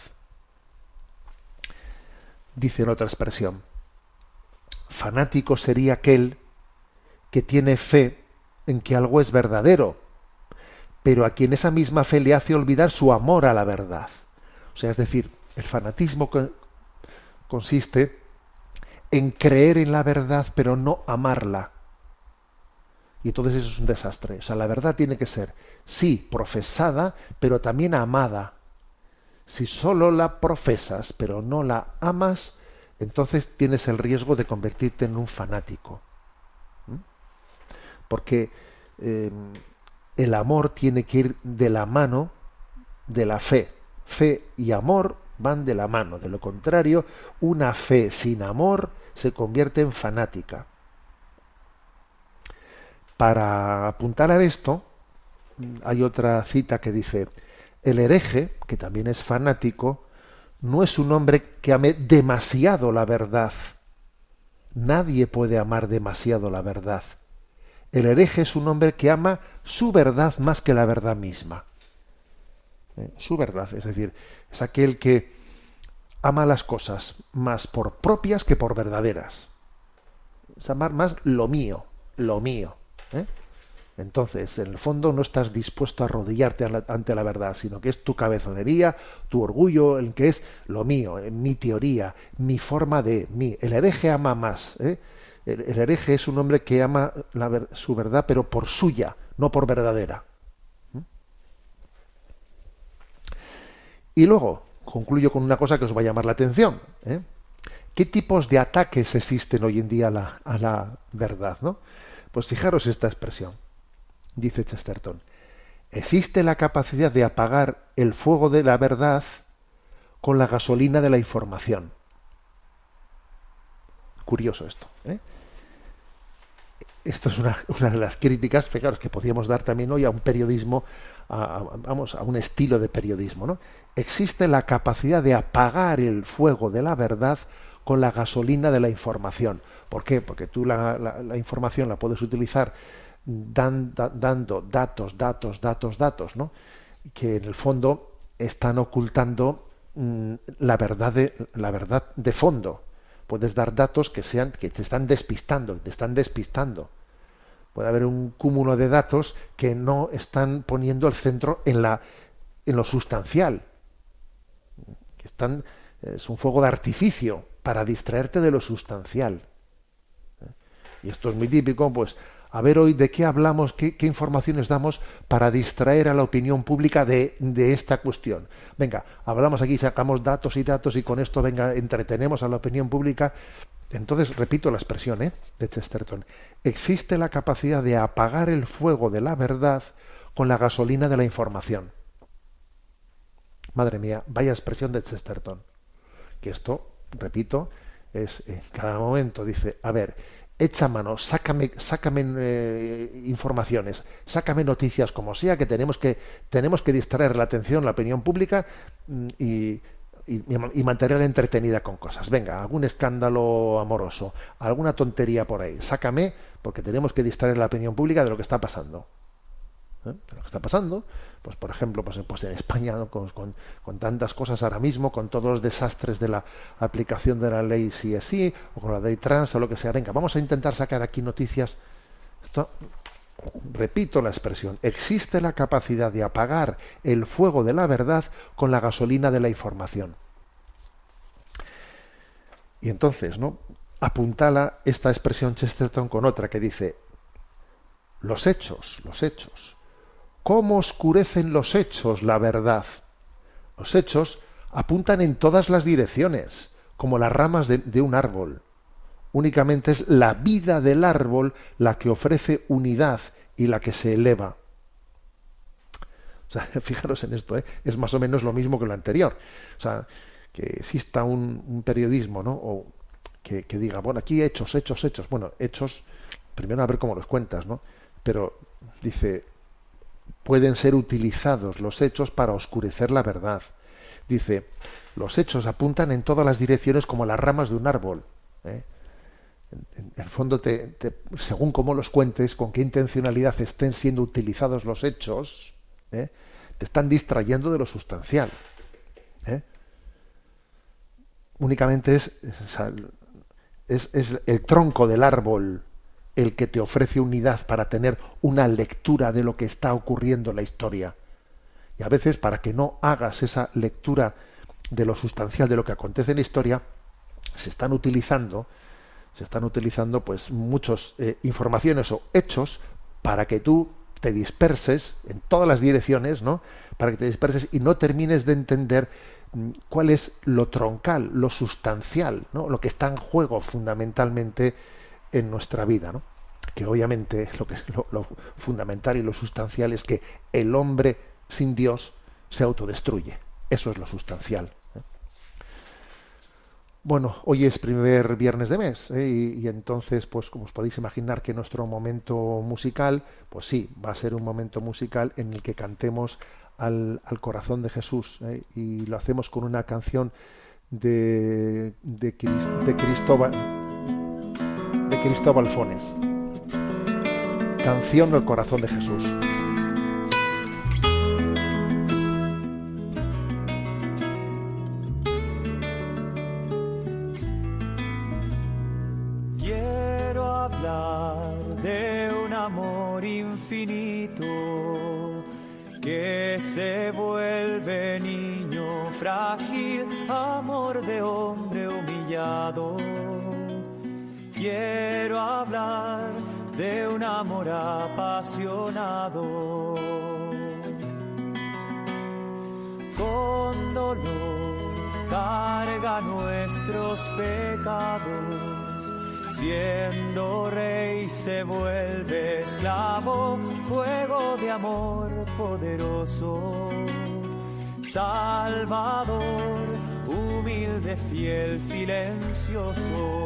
Dice en otra expresión, fanático sería aquel que tiene fe en que algo es verdadero, pero a quien esa misma fe le hace olvidar su amor a la verdad. O sea, es decir, el fanatismo co- consiste en creer en la verdad, pero no amarla. Y entonces eso es un desastre. O sea, la verdad tiene que ser, sí, profesada, pero también amada. Si solo la profesas, pero no la amas, entonces tienes el riesgo de convertirte en un fanático. ¿Mm? Porque eh, el amor tiene que ir de la mano de la fe. Fe y amor van de la mano. De lo contrario, una fe sin amor se convierte en fanática. Para apuntalar esto, hay otra cita que dice, el hereje, que también es fanático, no es un hombre que ame demasiado la verdad. Nadie puede amar demasiado la verdad. El hereje es un hombre que ama su verdad más que la verdad misma. Eh, Su verdad, es decir, es aquel que ama las cosas más por propias que por verdaderas. Es amar más lo mío, lo mío. ¿Eh? Entonces, en el fondo no estás dispuesto a arrodillarte ante la verdad, sino que es tu cabezonería, tu orgullo, el que es lo mío, eh, mi teoría, mi forma de mí. El hereje ama más. ¿eh? El, hereje es un hombre que ama su verdad, pero por suya, no por verdadera. ¿Mm? Y luego, concluyo con una cosa que os va a llamar la atención. ¿eh? ¿Qué tipos de ataques existen hoy en día a la, a la verdad? ¿no? Pues fijaros esta expresión. Dice Chesterton. Existe la capacidad de apagar el fuego de la verdad con la gasolina de la información. Curioso esto. ¿eh? Esto es una, de las críticas, fijaros, que podríamos dar también hoy a un periodismo, a- vamos, a un estilo de periodismo. ¿no? Existe la capacidad de apagar el fuego de la verdad con la gasolina de la información. ¿Por qué? Porque tú la, la- información la puedes utilizar dan- da- dando datos, datos, datos, datos, ¿no? que en el fondo están ocultando mm, la verdad de la verdad de fondo. Puedes dar datos que sean que te están despistando, te están despistando. Puede haber un cúmulo de datos que no están poniendo el centro en la en lo sustancial. Es un fuego de artificio para distraerte de lo sustancial. ¿Eh? Y esto es muy típico, pues a ver hoy de qué hablamos, qué, informaciones damos para distraer a la opinión pública de, de esta cuestión. Venga, hablamos aquí, sacamos datos y datos y con esto, venga, entretenemos a la opinión pública. Entonces, repito la expresión ¿eh? de Chesterton, existe la capacidad de apagar el fuego de la verdad con la gasolina de la información. Madre mía, vaya expresión de Chesterton. Que esto, repito, es en cada momento dice, a ver, echa mano, sácame, sácame eh, informaciones, sácame noticias como sea, que tenemos que tenemos que distraer la atención, la opinión pública mm, y, y, mantenerla entretenida con cosas. Venga, algún escándalo amoroso, alguna tontería por ahí, sácame, porque tenemos que distraer la opinión pública de lo que está pasando. ¿eh? De lo que está pasando, pues por ejemplo, pues, pues en España, con, tantas cosas ahora mismo, con todos los desastres de la aplicación de la ley sí, o con la ley trans, o lo que sea. Venga, vamos a intentar sacar aquí noticias. Esto, repito la expresión, existe la capacidad de apagar el fuego de la verdad con la gasolina de la información. Y entonces, ¿no? Apuntala esta expresión Chesterton con otra que dice, los hechos, los hechos. ¿Cómo oscurecen los hechos la verdad? Los hechos apuntan en todas las direcciones, como las ramas de, un árbol. Únicamente es la vida del árbol la que ofrece unidad y la que se eleva. [laughs] Fijaros en esto, ¿eh? es más o menos lo mismo que lo anterior. O sea, que exista un, un periodismo, ¿no? O que, que diga, bueno, aquí hechos, hechos, hechos. Bueno, hechos, primero a ver cómo los cuentas, ¿no? Pero dice, pueden ser utilizados los hechos para oscurecer la verdad. Dice, los hechos apuntan en todas las direcciones como las ramas de un árbol. ¿eh? En, el fondo, según cómo los cuentes, con qué intencionalidad estén siendo utilizados los hechos, ¿eh? te están distrayendo de lo sustancial. ¿eh? Únicamente es, es- es el tronco del árbol el que te ofrece unidad para tener una lectura de lo que está ocurriendo en la historia. Y a veces, para que no hagas esa lectura de lo sustancial de lo que acontece en la historia, se están utilizando, se están utilizando pues muchas informaciones o hechos para que tú te disperses en todas las direcciones, ¿no? Para que te disperses y no termines de entender mm, cuál es lo troncal, lo sustancial, ¿no? Lo que está en juego fundamentalmente en nuestra vida, ¿no? Que obviamente lo que es lo, fundamental y lo sustancial es que el hombre sin Dios se autodestruye. Eso es lo sustancial. ¿eh? Bueno, hoy es primer viernes de mes ¿eh? y, entonces, pues como os podéis imaginar que nuestro momento musical, pues sí, va a ser un momento musical en el que cantemos al, corazón de Jesús ¿eh? y lo hacemos con una canción de, de, Cris- de Cristóbal Cristóbal Fones. Canción al corazón de Jesús. Quiero hablar de un amor infinito que se vuelve niño frágil, amor de hombre humillado. Quiero hablar de un amor apasionado. Con dolor carga nuestros pecados Siendo rey se vuelve esclavo, fuego de amor poderoso. Salvador, humilde, fiel, silencioso.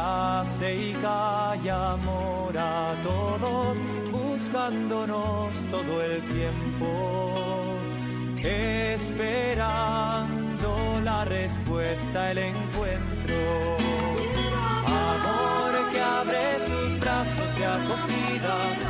hace y calla amor a todos, buscándonos todo el tiempo, esperando la respuesta, el encuentro. Amor que abre sus brazos de acogida.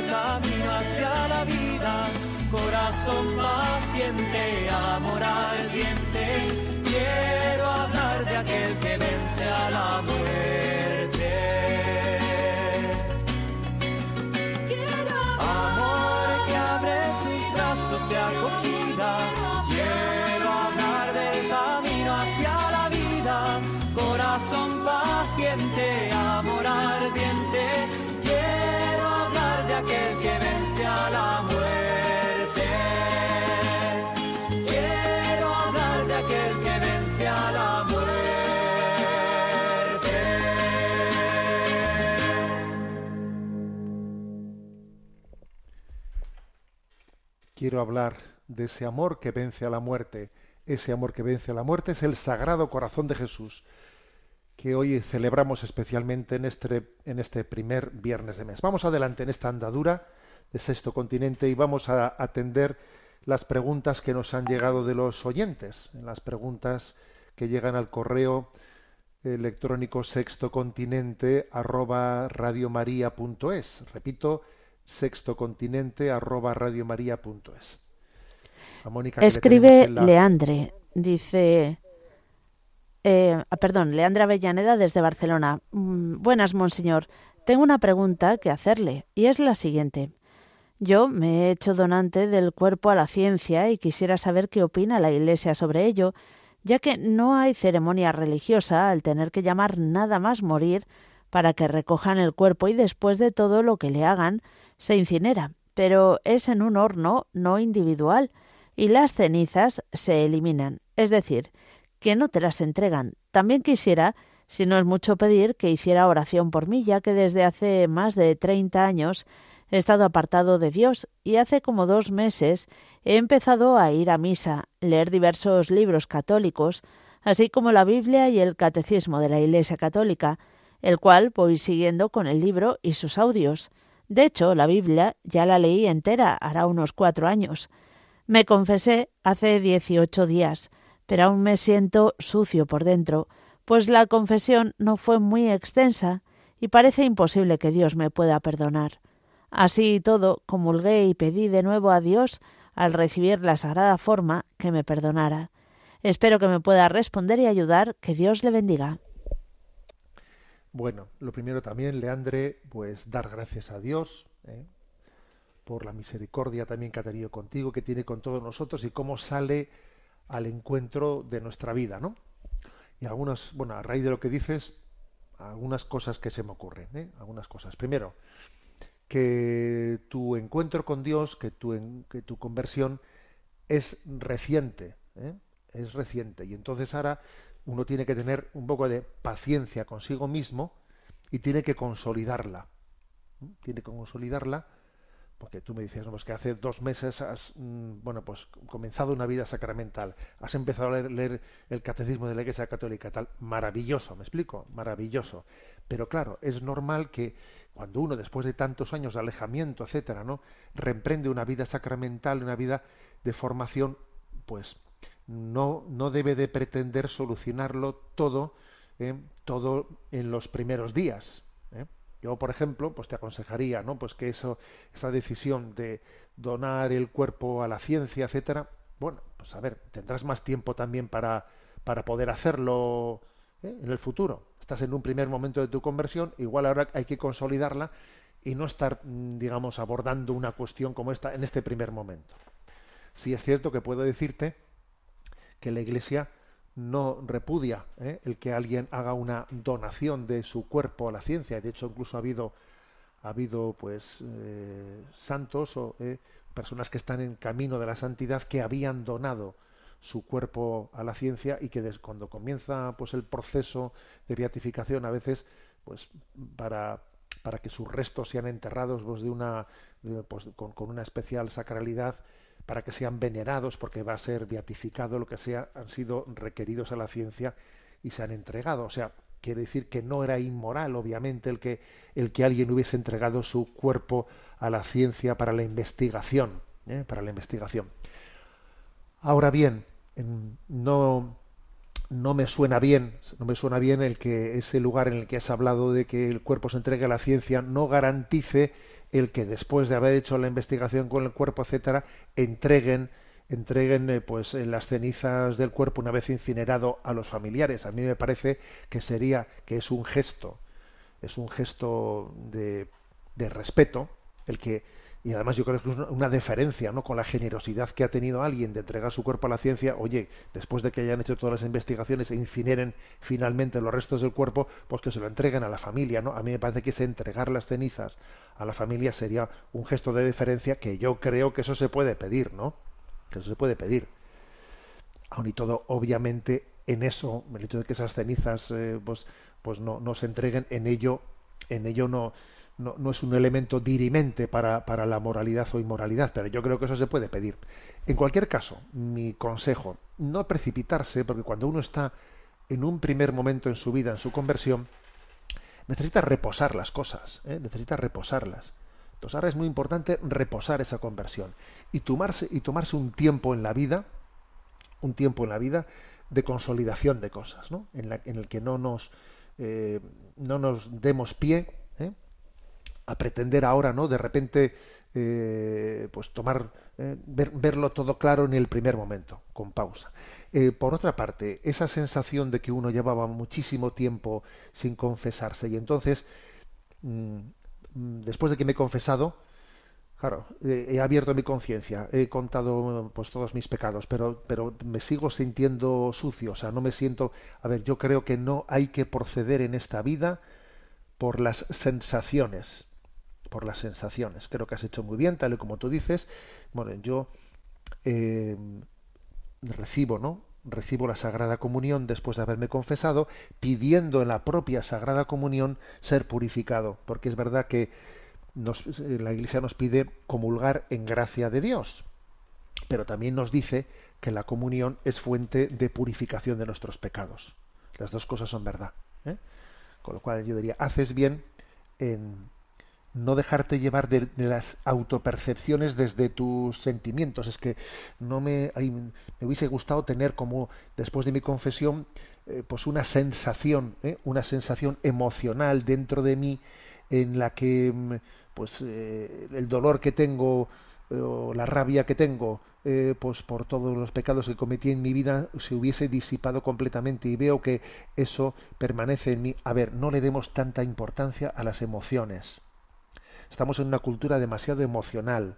Corazón paciente, amor ardiente. Quiero hablar de aquel que vence a la muerte. Amor que abre sus brazos de acogida. Quiero hablar de ese amor que vence a la muerte. Ese amor que vence a la muerte es el Sagrado Corazón de Jesús, que hoy celebramos especialmente en este, en este primer viernes de mes. Vamos adelante en esta andadura de Sexto Continente y vamos a atender las preguntas que nos han llegado de los oyentes, las preguntas que llegan al correo electrónico sextocontinente arroba radiomaria.es. Repito, sextocontinente arroba radiomaria.es. Escribe la- Leandre, dice... eh, ah, perdón, Leandra Avellaneda desde Barcelona. Mm, buenas, monseñor. Tengo una pregunta que hacerle y es la siguiente. Yo me he hecho donante del cuerpo a la ciencia y quisiera saber qué opina la Iglesia sobre ello, ya que no hay ceremonia religiosa al tener que llamar nada más morir para que recojan el cuerpo y después de todo lo que le hagan se incinera, pero es en un horno no individual y las cenizas se eliminan, es decir, que no te las entregan. También quisiera, si no es mucho pedir, que hiciera oración por mí, ya que desde hace más de treinta años he estado apartado de Dios y hace como dos meses he empezado a ir a misa, leer diversos libros católicos, así como la Biblia y el Catecismo de la Iglesia Católica, el cual voy siguiendo con el libro y sus audios. De hecho, la Biblia ya la leí entera hará unos cuatro años. Me confesé hace dieciocho días, pero aún me siento sucio por dentro, pues la confesión no fue muy extensa y parece imposible que Dios me pueda perdonar. Así y todo, comulgué y pedí de nuevo a Dios, al recibir la sagrada forma, que me perdonara. Espero que me pueda responder y ayudar. Que Dios le bendiga. Bueno, lo primero también, Leandre, pues dar gracias a Dios ¿eh? por la misericordia también que ha tenido contigo, que tiene con todos nosotros y cómo sale al encuentro de nuestra vida, ¿no? Y algunas, bueno, a raíz de lo que dices, algunas cosas que se me ocurren, ¿eh? Algunas cosas. Primero, que tu encuentro con Dios, que tu, en- que tu conversión es reciente, ¿eh? es reciente. Y entonces ahora uno tiene que tener un poco de paciencia consigo mismo y tiene que consolidarla. Tiene que consolidarla porque tú me dices, no, pues que hace dos meses has, mm, bueno, pues comenzado una vida sacramental, has empezado a leer, leer el catecismo de la Iglesia Católica, tal, maravilloso, me explico, maravilloso. Pero claro, es normal que cuando uno después de tantos años de alejamiento, etcétera, ¿no? reemprende una vida sacramental, una vida de formación, pues no, no debe de pretender solucionarlo todo, ¿eh? todo en los primeros días. ¿eh? Yo, por ejemplo, pues te aconsejaría, ¿no? Pues que eso, esa decisión de donar el cuerpo a la ciencia, etcétera, bueno, pues a ver, tendrás más tiempo también para, para poder hacerlo ¿eh? en el futuro. Estás en un primer momento de tu conversión, igual ahora hay que consolidarla y no estar, mm, digamos, abordando una cuestión como esta en este primer momento. Sí es cierto que puedo decirte que la Iglesia no repudia ¿eh? el que alguien haga una donación de su cuerpo a la ciencia. De hecho, incluso ha habido, ha habido pues eh, santos o eh, personas que están en camino de la santidad que habían donado su cuerpo a la ciencia y que des- cuando comienza pues el proceso de beatificación a veces pues para para que sus restos sean enterrados pues, de una pues, con una especial sacralidad para que sean venerados, porque va a ser beatificado, lo que sea, han sido requeridos a la ciencia y se han entregado. O sea, quiere decir que no era inmoral, obviamente, el que, el que alguien hubiese entregado su cuerpo a la ciencia para la investigación, ¿eh? para la investigación. Ahora bien, no, no me suena bien, no me suena bien el que ese lugar en el que has hablado de que el cuerpo se entregue a la ciencia no garantice el que después de haber hecho la investigación con el cuerpo, etcétera, entreguen entreguen eh, pues en las cenizas del cuerpo una vez incinerado a los familiares. A mí me parece que sería que es un gesto, es un gesto de, de respeto el que y además yo creo que es una deferencia ¿no? con la generosidad que ha tenido alguien de entregar su cuerpo a la ciencia oye después de que hayan hecho todas las investigaciones e incineren finalmente los restos del cuerpo pues que se lo entreguen a la familia no a mí me parece que ese entregar las cenizas a la familia sería un gesto de deferencia que yo creo que eso se puede pedir no que eso se puede pedir. Aun y todo obviamente en eso el hecho de que esas cenizas eh, pues pues no, no se entreguen en ello en ello no no, es un elemento dirimente para, para, la moralidad o inmoralidad, pero yo creo que eso se puede pedir. En cualquier caso, mi consejo, no precipitarse, porque cuando uno está en un primer momento en su vida, en su conversión, necesita reposar las cosas, ¿eh? necesita reposarlas. Entonces ahora es muy importante reposar esa conversión y tomarse, y tomarse un tiempo en la vida, un tiempo en la vida de consolidación de cosas, ¿no? en, el que no nos, eh, no nos demos pie. A pretender ahora, ¿no? De repente, eh, pues tomar, eh, verlo todo claro en el primer momento, con pausa. Eh, por otra parte, esa sensación de que uno llevaba muchísimo tiempo sin confesarse y entonces, mm, después de que me he confesado, claro, he abierto mi conciencia, he contado pues todos mis pecados, pero, pero me sigo sintiendo sucio, o sea, no me siento, a ver, yo creo que no hay que proceder en esta vida por las sensaciones por las sensaciones. Creo que has hecho muy bien, tal y como tú dices. Bueno, yo eh, recibo, ¿no? Recibo la Sagrada Comunión después de haberme confesado, pidiendo en la propia Sagrada Comunión ser purificado, porque es verdad que la Iglesia nos pide comulgar en gracia de Dios, pero también nos dice que la comunión es fuente de purificación de nuestros pecados. Las dos cosas son verdad. ¿eh? Con lo cual yo diría, haces bien en no dejarte llevar de, las autopercepciones desde tus sentimientos. Es que no me, me hubiese gustado tener como después de mi confesión eh, pues una sensación, ¿eh? una sensación emocional dentro de mí en la que mm, pues eh, el dolor que tengo o la rabia que tengo pues por todos los pecados que cometí en mi vida se hubiese disipado completamente y veo que eso permanece en mí. A ver, no le demos tanta importancia a las emociones Estamos en una cultura demasiado emocional.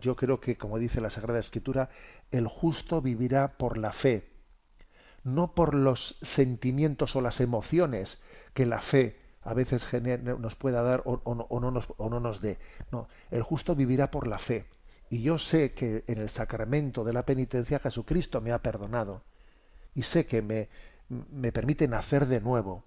Yo creo que, como dice la Sagrada Escritura, el justo vivirá por la fe, no por los sentimientos o las emociones que la fe a veces nos pueda dar o, no, nos, o no nos dé. No, el justo vivirá por la fe. Y yo sé que en el sacramento de la penitencia Jesucristo me ha perdonado. Y sé que me, me permite nacer de nuevo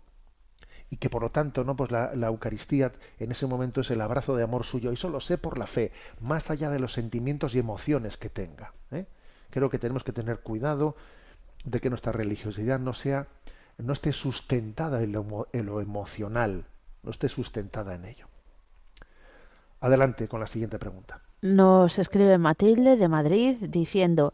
y que por lo tanto no pues la, Eucaristía en ese momento es el abrazo de amor suyo y solo sé por la fe más allá de los sentimientos y emociones que tenga ¿eh? creo que tenemos que tener cuidado de que nuestra religiosidad no sea no esté sustentada en lo, en lo emocional no esté sustentada en ello. Adelante con la siguiente pregunta. Nos escribe Matilde de Madrid diciendo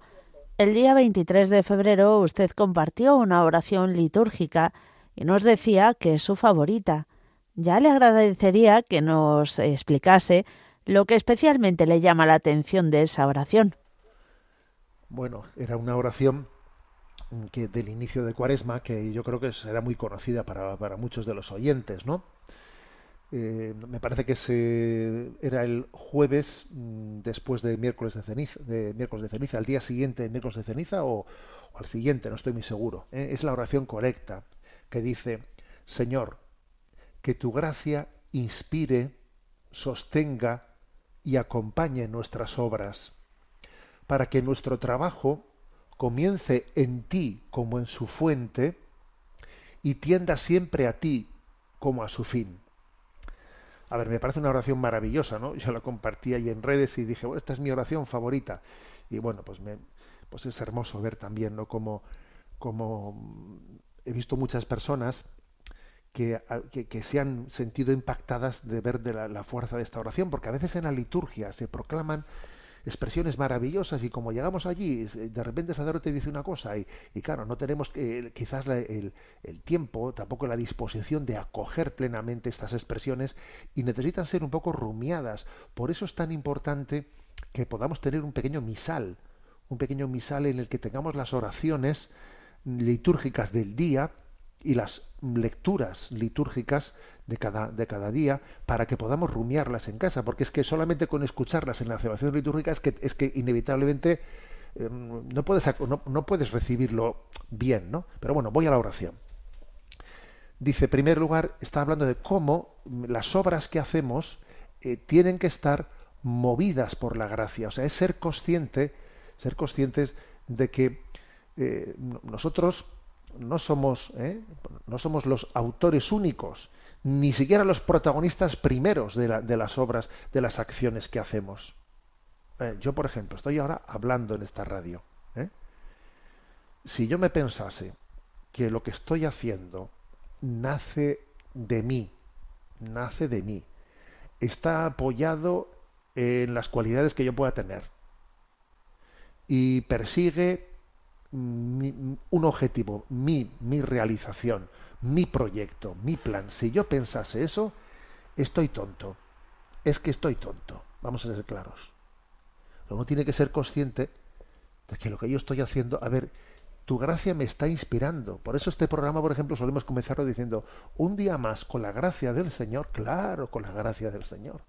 el día 23 de febrero usted compartió una oración litúrgica y nos decía que es su favorita. Ya le agradecería que nos explicase lo que especialmente le llama la atención de esa oración. Bueno, era una oración que del inicio de Cuaresma que yo creo que será muy conocida para, para muchos de los oyentes, ¿no? Eh, me parece que se, era el jueves mm, después de miércoles de ceniza, de miércoles de ceniza, al día siguiente de miércoles de ceniza o, al siguiente, no estoy muy seguro. ¿eh? Es la oración correcta que dice, Señor, que tu gracia inspire, sostenga y acompañe nuestras obras, para que nuestro trabajo comience en ti como en su fuente y tienda siempre a ti como a su fin. a ver, me parece una oración maravillosa, ¿no? Yo la compartí ahí en redes y dije, bueno, esta es mi oración favorita. Y bueno, pues me, pues es hermoso ver también, ¿no? Como, como he visto muchas personas que, que, se han sentido impactadas de ver de la, fuerza de esta oración, porque a veces en la liturgia se proclaman expresiones maravillosas y como llegamos allí, de repente el sacerdote dice una cosa y, y claro, no tenemos eh, quizás el, el, tiempo, tampoco la disposición de acoger plenamente estas expresiones y necesitan ser un poco rumiadas. Por eso es tan importante que podamos tener un pequeño misal, un pequeño misal en el que tengamos las oraciones litúrgicas del día y las lecturas litúrgicas de cada, de cada día para que podamos rumiarlas en casa, porque es que solamente con escucharlas en la celebración litúrgica es que, es que inevitablemente eh, no, puedes, no, no, puedes recibirlo bien, ¿no? Pero bueno, voy a la oración. Dice, en primer lugar, está hablando de cómo las obras que hacemos eh, tienen que estar movidas por la gracia, o sea, es ser consciente, ser conscientes de que eh, nosotros no somos, ¿eh? no somos los autores únicos, ni siquiera los protagonistas primeros de, la, de las obras, de las acciones que hacemos. Eh, yo, por ejemplo, estoy ahora hablando en esta radio. Si yo me pensase que lo que estoy haciendo nace de mí, nace de mí, está apoyado en las cualidades que yo pueda tener y persigue un objetivo, mi, mi realización, mi proyecto, mi plan. Si yo pensase eso, estoy tonto. Es que estoy tonto. Vamos a ser claros. Luego tiene que ser consciente de que lo que yo estoy haciendo, a ver, tu gracia me está inspirando. Por eso este programa, por ejemplo, solemos comenzarlo diciendo, un día más con la gracia del Señor, claro, con la gracia del Señor.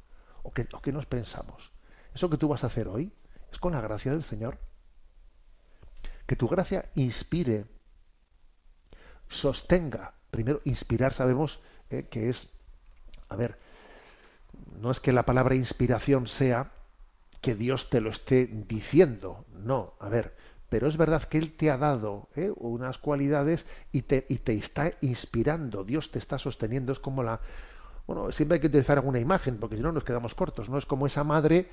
¿O qué, o qué nos pensamos? ¿Eso que tú vas a hacer hoy es con la gracia del Señor? Que tu gracia inspire, sostenga. Primero, inspirar sabemos eh, que es, a ver, no es que la palabra inspiración sea que Dios te lo esté diciendo, no, a ver, pero es verdad que Él te ha dado ¿eh? unas cualidades y te, y te está inspirando, Dios te está sosteniendo, es como la... Bueno, siempre hay que utilizar alguna imagen, porque si no nos quedamos cortos, ¿no? Es como esa madre,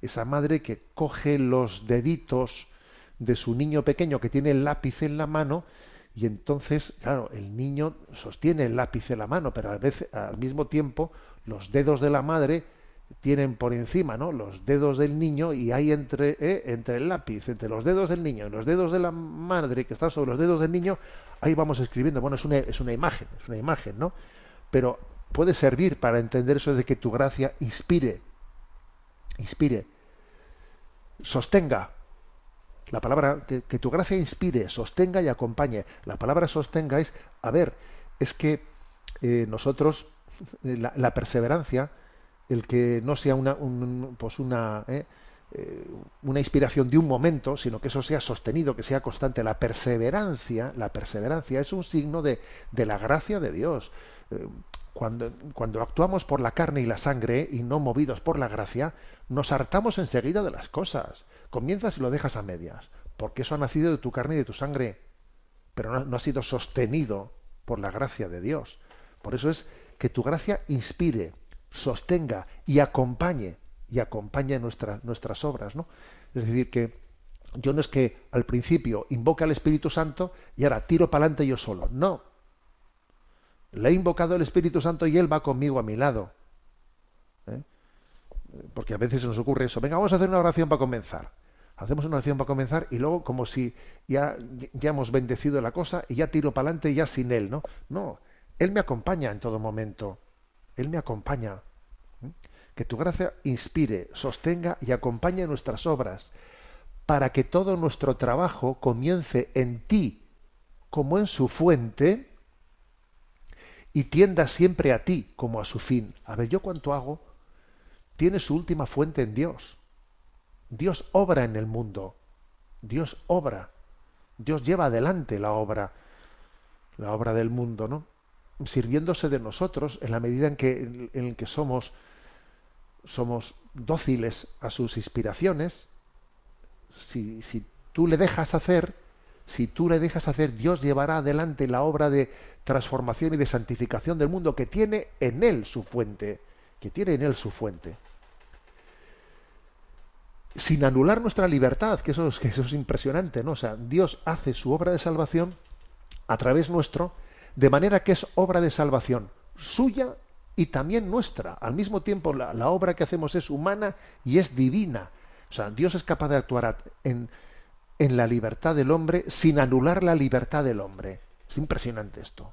esa madre que coge los deditos de su niño pequeño que tiene el lápiz en la mano y entonces, claro, el niño sostiene el lápiz en la mano, pero a veces, al mismo tiempo los dedos de la madre tienen por encima ¿no? los dedos del niño y hay entre, eh, entre el lápiz, entre los dedos del niño y los dedos de la madre que están sobre los dedos del niño, ahí vamos escribiendo. Bueno, es una, es una imagen, es una imagen, ¿no? Pero puede servir para entender eso de que tu gracia inspire, inspire, sostenga. La palabra, que, tu gracia inspire, sostenga y acompañe. La palabra sostenga es, a ver, es que eh, nosotros, la, la perseverancia, el que no sea una, un, pues una, eh, eh, una inspiración de un momento, sino que eso sea sostenido, que sea constante. La perseverancia, la perseverancia es un signo de, de la gracia de Dios. Eh, cuando, cuando actuamos por la carne y la sangre y no movidos por la gracia, nos hartamos enseguida de las cosas. Comienzas y lo dejas a medias, porque eso ha nacido de tu carne y de tu sangre, pero no, ha sido sostenido por la gracia de Dios. Por eso es que tu gracia inspire, sostenga y acompañe y acompañe nuestra, nuestras obras, ¿no? Es decir, que yo no es que al principio invoque al Espíritu Santo y ahora tiro para adelante yo solo. No. Le he invocado al Espíritu Santo y Él va conmigo a mi lado. Porque a veces nos ocurre eso. Venga, vamos a hacer una oración para comenzar. Hacemos una oración para comenzar y luego como si ya, ya hemos bendecido la cosa y ya tiro para adelante ya sin Él, ¿no? No. Él me acompaña en todo momento. Él me acompaña. Que tu gracia inspire, sostenga y acompañe nuestras obras, para que todo nuestro trabajo comience en ti como en su fuente y tienda siempre a ti como a su fin. A ver, yo cuánto hago, tiene su última fuente en Dios. Dios obra en el mundo. Dios obra. Dios lleva adelante la obra, la obra del mundo, ¿no? sirviéndose de nosotros en la medida en que, en que somos, somos dóciles a sus inspiraciones. Si, si tú le dejas hacer, si tú le dejas hacer, Dios llevará adelante la obra de transformación y de santificación del mundo que tiene en él su fuente, que tiene en él su fuente. Sin anular nuestra libertad, que eso, es, que eso es impresionante, ¿no? O sea, Dios hace su obra de salvación a través nuestro, de manera que es obra de salvación suya y también nuestra. Al mismo tiempo, la, la obra que hacemos es humana y es divina. O sea, Dios es capaz de actuar en, en la libertad del hombre sin anular la libertad del hombre. Es impresionante esto.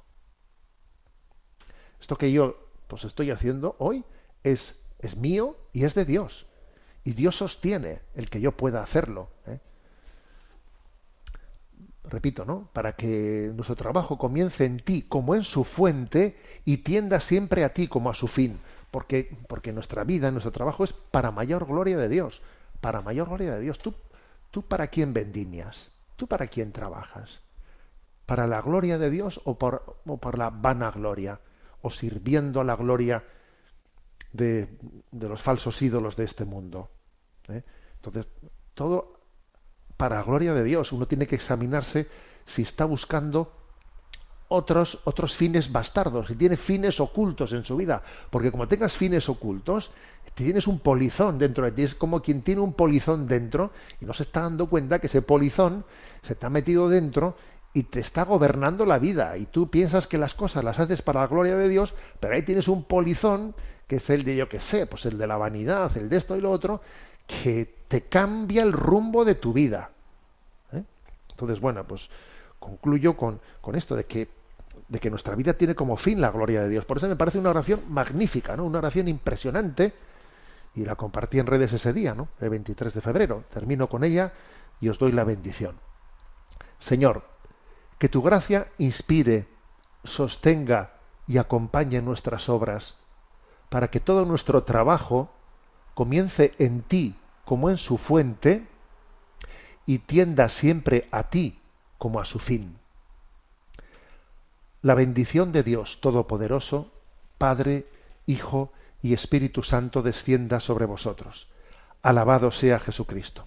Esto que yo pues estoy haciendo hoy es, es mío y es de Dios. Y Dios sostiene el que yo pueda hacerlo. ¿eh? Repito, ¿no? Para que nuestro trabajo comience en ti como en su fuente y tienda siempre a ti como a su fin. Porque, porque nuestra vida, nuestro trabajo es para mayor gloria de Dios. Para mayor gloria de Dios. ¿Tú, tú para quién vendimias? ¿Tú para quién trabajas? ¿Para la gloria de Dios o por, o por la vanagloria? ¿O sirviendo a la gloria de, de los falsos ídolos de este mundo? ¿Eh? Entonces, todo para gloria de Dios. Uno tiene que examinarse si está buscando otros, otros fines bastardos, si tiene fines ocultos en su vida. Porque como tengas fines ocultos, tienes un polizón dentro de ti. Es como quien tiene un polizón dentro y no se está dando cuenta que ese polizón se te ha metido dentro y te está gobernando la vida. Y tú piensas que las cosas las haces para la gloria de Dios, pero ahí tienes un polizón que es el de yo que sé, pues el de la vanidad, el de esto y lo otro, que te cambia el rumbo de tu vida. ¿eh? Entonces, bueno, pues concluyo con, con esto de que, de que nuestra vida tiene como fin la gloria de Dios. Por eso me parece una oración magnífica, ¿no? Una oración impresionante. Y la compartí en redes ese día, ¿no? El 23 de febrero. Termino con ella y os doy la bendición. Señor, que tu gracia inspire, sostenga y acompañe nuestras obras, para que todo nuestro trabajo comience en ti como en su fuente y tienda siempre a ti como a su fin. La bendición de Dios Todopoderoso, Padre, Hijo y Espíritu Santo descienda sobre vosotros. Alabado sea Jesucristo.